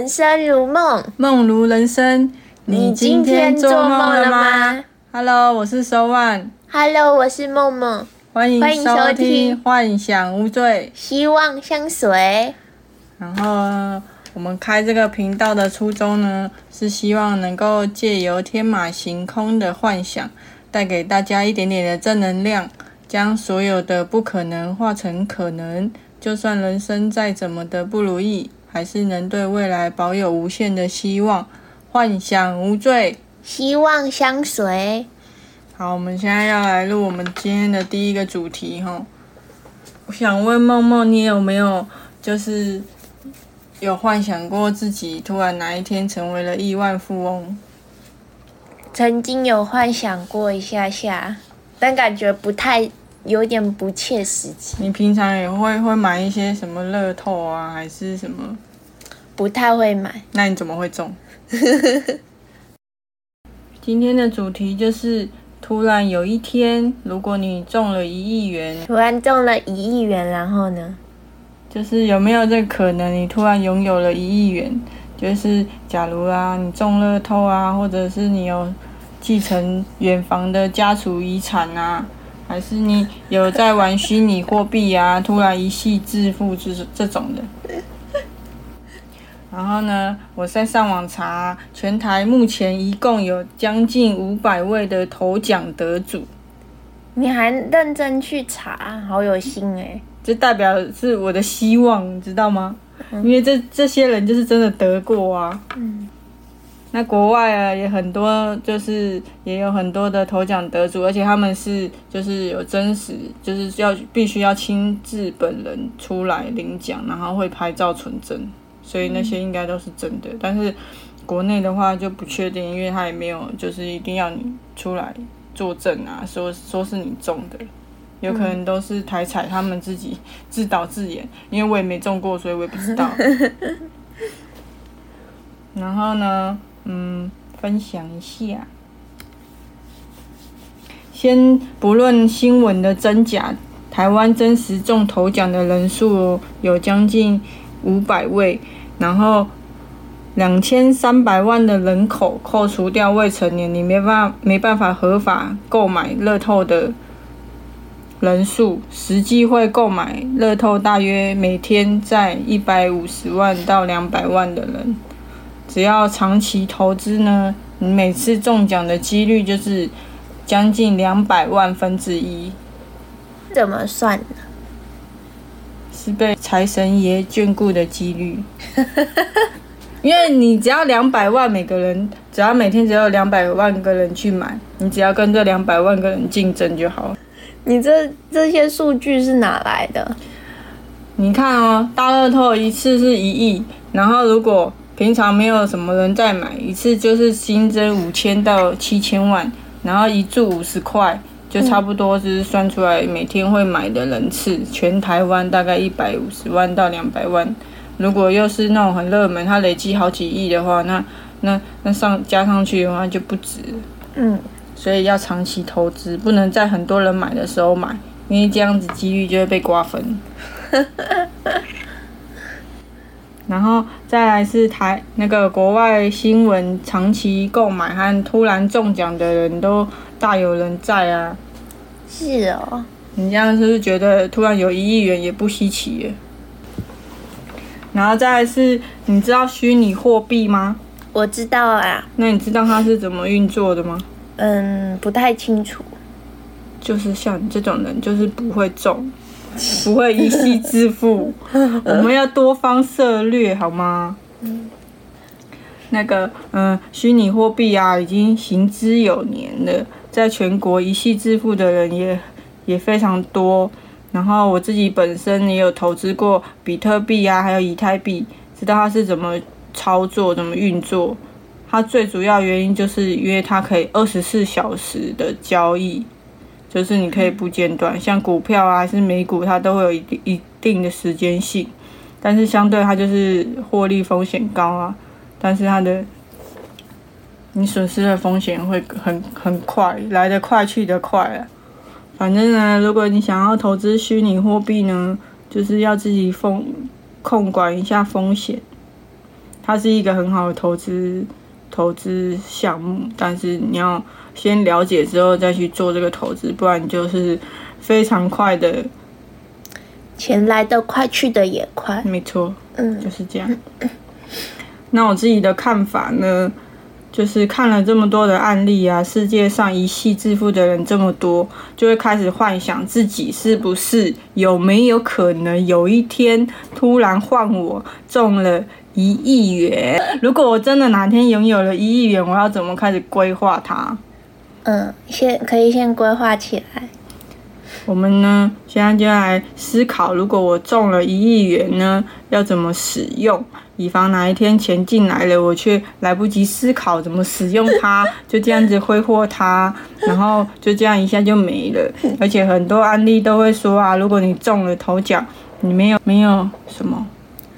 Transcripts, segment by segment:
人生如梦，梦如人生。你今天做梦了吗？Hello，我是 So One。？Hello，我是梦梦，欢迎欢迎收听《幻想无罪希望相随。》。然后我们开这个频道的初衷呢，是希望能够借由天马行空的幻想，带给大家一点点的正能量，将所有的不可能化成可能。就算人生再怎么的不如意，还是能对未来保有无限的希望。幻想无罪。希望相随。好，我们现在要来录我们今天的第一个主题哈。我想问梦梦，你有没有就是有幻想过自己突然哪一天成为了亿万富翁？曾经有幻想过一下下，但感觉不太，有点不切实际，你平常也会会买一些什么乐透啊，还是什么？不太会买。那你怎么会中？今天的主题就是，突然有一天，如果你中了一亿元，突然中了一亿元，然后呢？就是有没有这个可能，你突然拥有了一亿元？就是假如啊，你中乐透啊，或者是你有继承远房的家族遗产啊，还是你有在玩虚拟货币啊，突然一夕致富，就是这种的。然后呢，我在上网查，全台目前一共有将近五百位的头奖得主，你还认真去查，好有心哎、这代表是我的希望，你知道吗？因为这这些人就是真的得过啊。嗯。那国外啊也很多，就是也有很多的头奖得主，而且他们是就是有真实，就是要必须要亲自本人出来领奖，然后会拍照存证，所以那些应该都是真的。但是国内的话就不确定，因为他也没有就是一定要你出来作证啊，说说是你中的。有可能都是台彩他们自己自导自演，因为我也没中过，所以我也不知道。然后呢，嗯，分享一下。先不论新闻的真假，台湾真实中头奖的人数有将近五百位，然后两千三百万的人口扣除掉未成年，你没办法没办法合法购买乐透的人数，实际会购买乐透大约每天在一百五十万到两百万的人。只要长期投资呢，你每次中奖的几率就是将近两百万分之一，怎么算呢？是被财神爷眷顾的几率。因为你只要两百万，每个人只要每天只有两百万个人去买，你只要跟这两百万个人竞争就好了。你这这些数据是哪来的？你看哦，大乐透一次是一亿，然后如果平常没有什么人在买，一次就是新增五千到七千万，然后一注五十块，就差不多是算出来每天会买的人次，全台湾大概一百五十万到两百万。如果又是那种很热门，它累积好几亿的话，那那那上加上去的话就不止了。嗯，所以要长期投资，不能在很多人买的时候买，因为这样子几率就会被瓜分。然后再来是台那个国外新闻，长期购买和突然中奖的人都大有人在啊。是哦，你这样是不是觉得突然有一亿元也不稀奇耶？然后再来是，你知道虚拟货币吗？我知道啊，那你知道它是怎么运作的吗？嗯，不太清楚。就是像你这种人，就是不会中，不会一夕致富。我们要多方策略，好吗？那个，嗯，虚拟货币啊，已经行之有年了，在全国一夕致富的人也也非常多。然后我自己本身也有投资过比特币啊，还有以太币，知道它是怎么操作、怎么运作。它最主要原因就是因为它可以二十四小时的交易，就是你可以不间断。像股票啊，还是美股，它都会有一定一定的时间性，但是相对它就是获利风险高啊，但是它的你损失的风险会很很快，来得快去得快啊。反正呢，如果你想要投资虚拟货币呢，就是要自己风控管一下风险。它是一个很好的投资投资项目，但是你要先了解之后再去做这个投资，不然就是非常快的，钱来的快，去的也快。没错，嗯就是这样。那我自己的看法呢，就是看了这么多的案例啊，世界上一夕致富的人这么多，就会开始幻想自己是不是有没有可能有一天突然换我中了一亿元。如果我真的哪天拥有了一亿元，我要怎么开始规划它？嗯，先可以先规划起来。我们呢，现在就来思考，如果我中了一亿元呢，要怎么使用，以防哪一天钱进来了，我却来不及思考怎么使用它，就这样子挥霍它，然后就这样一下就没了。而且很多案例都会说啊，如果你中了头奖，你没有没有什么，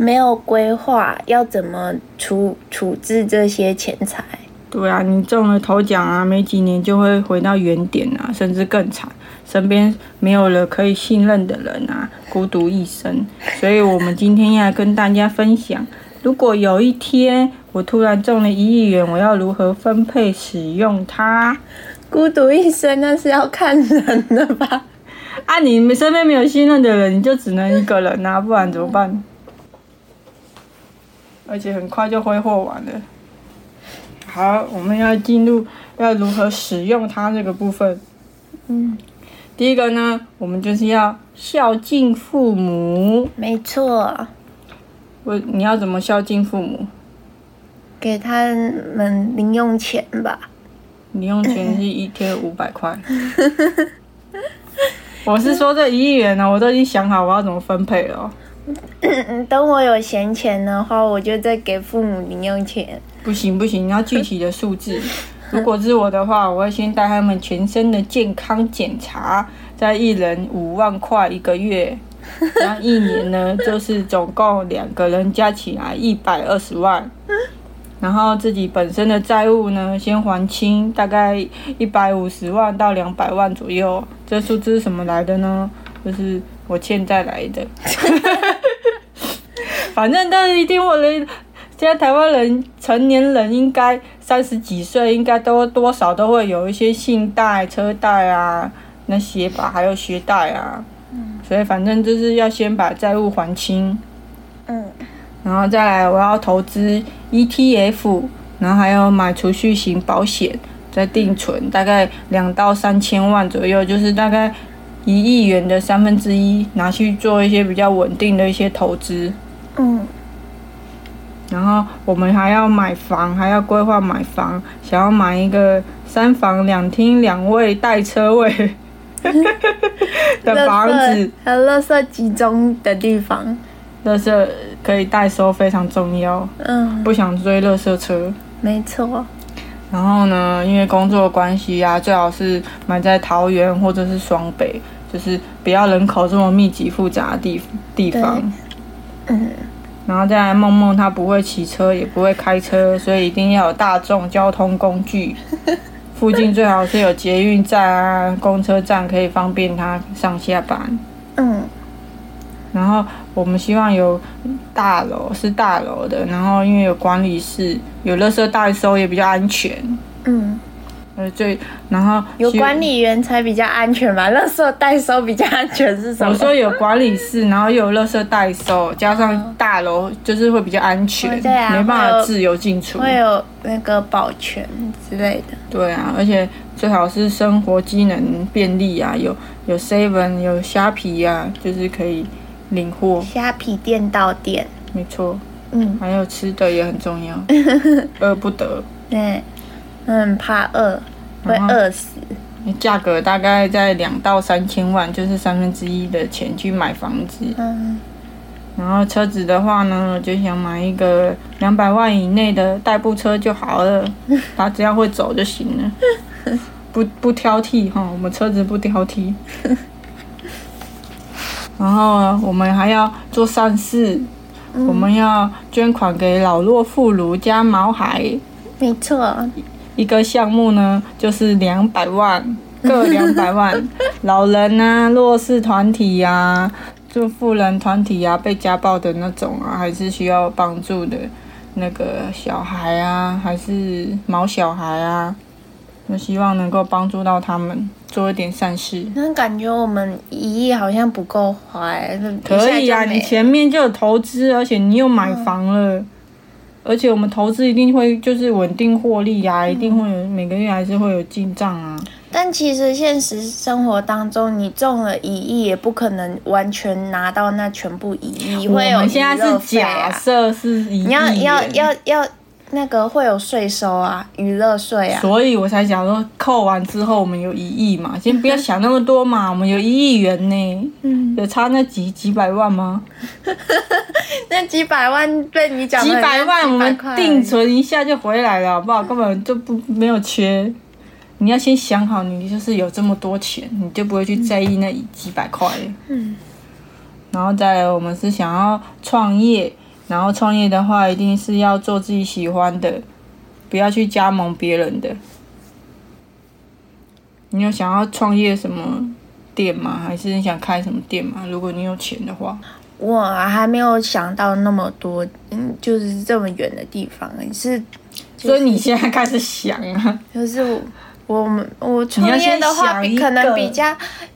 没有规划，要怎么处处置这些钱财？对啊，你中了头奖啊，没几年就会回到原点啊，甚至更惨，身边没有了可以信任的人啊，孤独一生。所以我们今天要跟大家分享，如果有一天我突然中了一亿元，我要如何分配使用它？孤独一生那是要看人的吧？啊，你身边没有信任的人，你就只能一个人啊，不然怎么办？而且很快就挥霍完了。好，我们要进入要如何使用它这个部分。嗯，第一个呢，我们就是要孝敬父母。没错，我你要怎么孝敬父母？给他们零用钱吧。零用钱是一天五百块。我是说这一亿元呢，我都已经想好我要怎么分配了哦。等我有闲钱的话，我就再给父母零用钱。不行不行，你要具体的数字。如果是我的话，我会先带他们全身的健康检查，再一人五万块一个月，然后一年呢就是总共两个人加起来一百二十万。然后自己本身的债务呢，先还清，大概一百五十万到两百万左右。这数字是什么来的呢？就是我欠债来的。反正但是一定我的，现在台湾人成年人应该三十几岁，应该都多少都会有一些信贷、车贷啊那些吧，还有学贷啊。所以反正就是要先把债务还清。嗯，然后再来，我要投资 ETF，然后还有买储蓄型保险，再定存，大概两到三千万左右，就是大概一亿元的三分之一，拿去做一些比较稳定的一些投资。嗯，然后我们还要买房，还要规划买房，想要买一个三房两厅两卫带车位 的房子，还有垃圾集中的地方。垃圾可以代收非常重要，嗯，不想追垃圾车。没错。然后呢，因为工作关系啊，最好是买在桃园或者是双北，就是不要人口这么密集复杂的地地方。嗯，然后再来，梦梦她不会骑车，也不会开车，所以一定要有大众交通工具。附近最好是有捷运站啊、公车站，可以方便她上下班。嗯，然后我们希望有大楼，是大楼的，然后因为有管理室，有垃圾代收也比较安全。嗯，呃，最然后有管理员才比较安全吧？垃圾代收比较安全是什么？我说有管理室，然后又有垃圾代收，加上大楼，就是会比较安全，哦对啊没办法自由进出。会有那个保全之类的。对啊，而且最好是生活机能便利啊，有有 seven 有虾皮啊、就是可以领货，虾皮店到店。没错。嗯，还有吃的也很重要，饿不得。对，很怕饿，会饿死。价格大概在两到三千万，就是三分之一的钱去买房子。嗯，然后车子的话呢，就想买一个两百万以内的代步车就好了，他只要会走就行了，不不挑剔哈，我们车子不挑剔。然后呢，我们还要做善事，我们要捐款给老弱妇孺加毛孩，没错。一个项目呢就是两百万，各两百万，老人啊、弱势团体呀、就富人团体啊，被家暴的那种啊，还是需要帮助的，那个小孩啊，还是毛小孩啊，我希望能够帮助到他们，做一点善事。那感觉我们一亿好像不够花、欸，可以啊，你前面就有投资，而且你又买房了，而且我们投资一定会就是稳定获利啊，一定会有每个月还是会有进账啊。但其实现实生活当中，你中了一亿，也不可能完全拿到那全部一亿，我会有们现在是假。设是一亿你要要元要要那个会有税收啊，娱乐税啊。所以我才想说，扣完之后我们有一亿嘛，先不要想那么多嘛，我们有一亿元呢，嗯，有差那几几百万吗？那几百万被你讲几百万我们定存一下就回来了，好不好？根本就不没有缺。你要先想好，你就是有这么多钱，你就不会去在意那几百块。嗯，然后再来，我们是想要创业，然后创业的话，一定是要做自己喜欢的，不要去加盟别人的。你有想要创业什么店吗？还是你想开什么店吗？如果你有钱的话，我还没有想到那么多，嗯，就是这么远的地方，是所以你现在开始想啊。就是我我们我创业的话，可能比较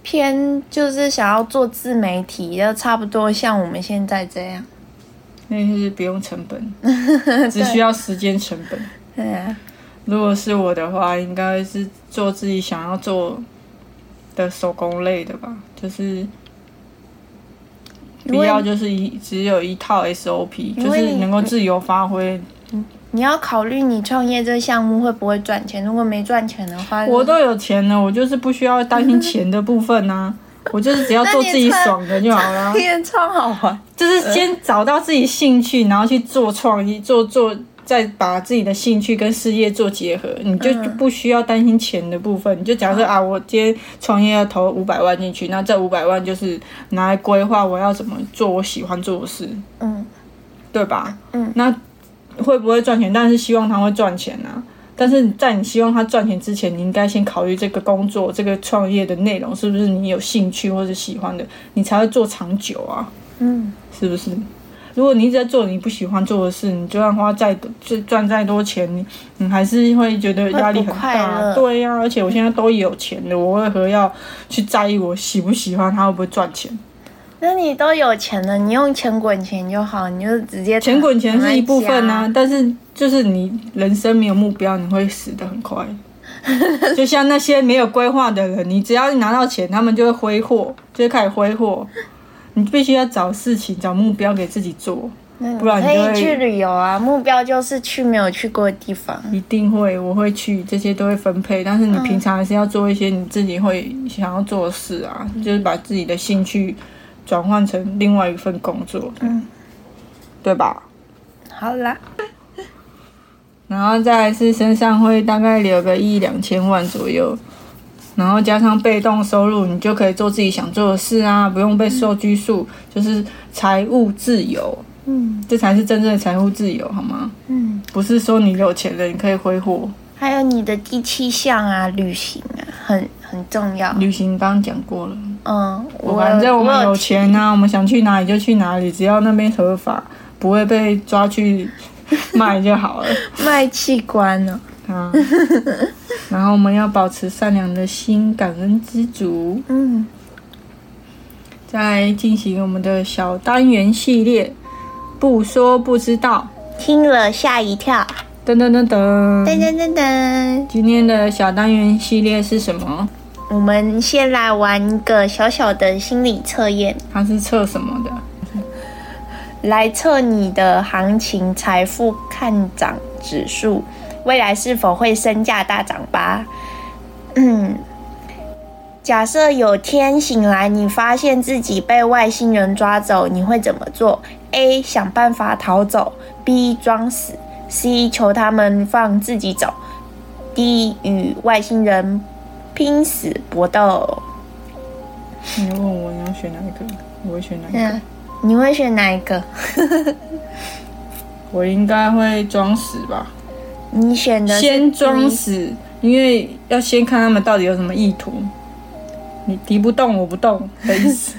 偏，就是想要做自媒体，要差不多像我们现在这样。那是不用成本，只需要时间成本。对啊，如果是我的话，应该是做自己想要做的手工类的吧，就是不要就是一只有一套 SOP，就是能够自由发挥。你要考虑你创业这个项目会不会赚钱，如果没赚钱的话，我都有钱了，我就是不需要担心钱的部分呐、我就是只要做自己爽的就好了。天超好玩。就是先找到自己兴趣，然后去做创意，做做，再把自己的兴趣跟事业做结合，你就就不需要担心钱的部分。你就假设啊，我今天创业要投五百万进去，那这五百万就是拿来规划我要怎么做我喜欢做的事，嗯对吧？嗯，那会不会赚钱？但是希望他会赚钱啊。但是在你希望他赚钱之前，你应该先考虑这个工作、这个创业的内容是不是你有兴趣或者喜欢的，你才会做长久啊。嗯，是不是？如果你一直在做你不喜欢做的事，你就算花再多，赚再多钱，你你还是会觉得压力很大。乐对呀、而且我现在都有钱了，我为何要去在意我喜不喜欢他会不会赚钱？那你都有钱了，你用钱滚钱就好，你就直接钱滚钱是一部分啊啊，。但是就是你人生没有目标，你会死的很快。就像那些没有规划的人，你只要一拿到钱，他们就会挥霍，就会开始挥霍。你必须要找事情、找目标给自己做。嗯不然你就可以去旅游啊，目标就是去没有去过的地方。一定会，我会去，这些都会分配。但是你平常还是要做一些你自己会想要做的事啊，就是把自己的兴趣转换成另外一份工作，嗯，对吧？好啦，然后再来是身上会大概留个一两千万左右，然后加上被动收入，你就可以做自己想做的事啊，不用被受拘束，就是财务自由，嗯这才是真正的财务自由，好吗？嗯，不是说你有钱了你可以挥霍。还有你的第七项啊，旅行啊，很很重要。旅行刚刚讲过了。嗯，我反正我们有有钱啊，我们想去哪里就去哪里，只要那边合法，不会被抓去 卖就好了卖器官呢。啊。然后我们要保持善良的心，感恩知足，嗯，再进行我们的小单元系列，不说不知道，听了吓一跳。噔噔噔噔。噔噔噔噔，今天的小单元系列是什么？我们先来玩一个小小的心理测验，它是测什么的？来测你的行情、财富看涨指数，未来是否会身价大涨吧？嗯，假设有天醒来，你发现自己被外星人抓走，你会怎么做？A. 想办法逃走；B. 装死；C. 求他们放自己走；D. 与外星人拼死搏斗。你问我你要选哪一个？我会选哪一个？嗯，你会选哪一个？我应该会装死吧。你选的先装死，因为要先看他们到底有什么意图。你敌不动我不动 的意思。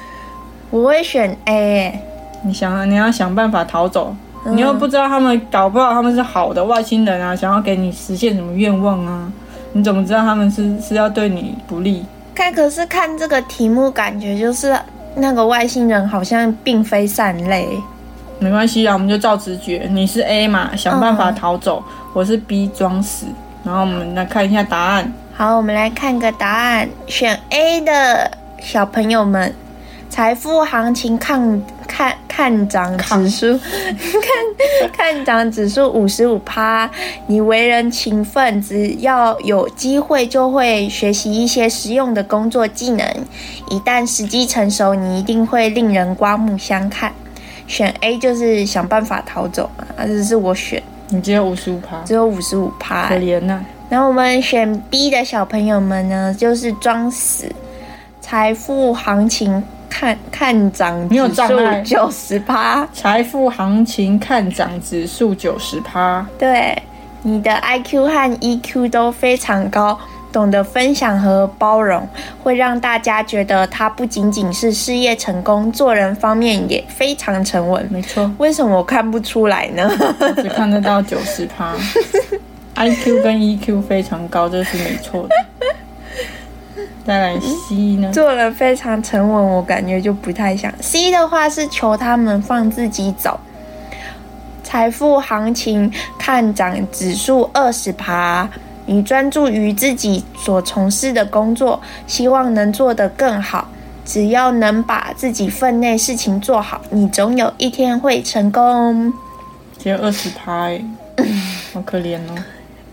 我会选 A，你想，你要想办法逃走，你又不知道他们搞不好他们是好的外星人啊，想要给你实现什么愿望啊？你怎么知道他们是是要对你不利？看，可是看这个题目，感觉就是那个外星人好像并非善类。没关系啊，我们就照直觉。你是 A 嘛，想办法逃走；我是 B，装死。然后我们来看一下答案。好，我们来看个答案。选 A 的小朋友们，财富行情看看看涨指数，看 看涨指数五十五趴。你为人勤奋，只要有机会就会学习一些实用的工作技能。一旦时机成熟，你一定会令人刮目相看。选 A 就是想办法逃走嘛，这是我选。你只有五十五趴，只有五十五趴，可怜呐。然后我们选 B 的小朋友们呢，就是装死。财富行情看看涨指数九十趴，财富行情看涨指数九十趴。对，你的 IQ 和 EQ 都非常高。懂得分享和包容，会让大家觉得他不仅仅是事业成功，做人方面也非常沉稳。没错，为什么我看不出来呢？只看得到九十趴，IQ 跟 EQ 非常高，这是没错的。再来 C 呢？做人非常沉稳，我感觉就不太像。C 的话是求他们放自己走。财富行情看涨指数二十趴。你专注于自己所从事的工作，希望能做得更好。只要能把自己分内事情做好，你总有一天会成功。只有二十趴，好可怜哦！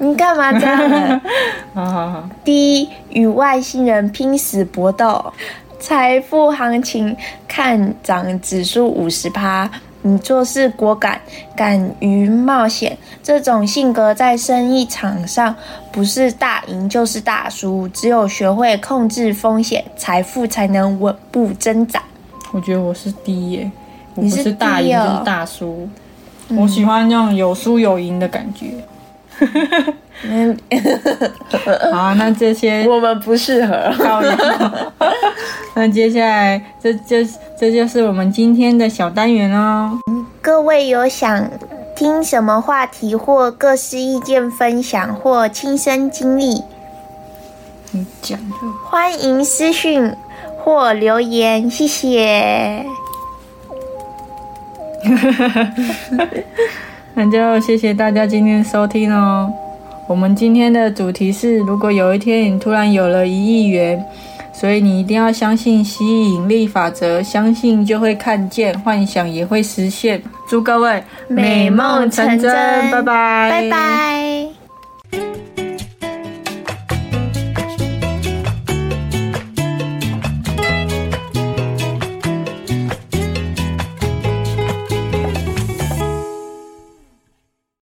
你干嘛这样？好好好。第一，与外星人拼死搏斗，财富行情看涨指数五十趴。你做事果敢，敢于冒险，这种性格在生意场上不是大赢就是大输。只有学会控制风险，财富才能稳步增长。我觉得我是第一，我不是大赢就是大输。我喜欢那种有输有赢的感觉。嗯，好，那这些 我们不适合。那接下来，这就这就是我们今天的小单元哦。各位有想听什么话题或各式意见分享或亲身经历，你讲就，欢迎私讯或留言，谢谢。那就谢谢大家今天收听哦。我们今天的主题是：如果有一天你突然有了一亿元，所以你一定要相信吸引力法则，相信就会看见，幻想也会实现。祝各位美梦成真，拜拜，拜拜。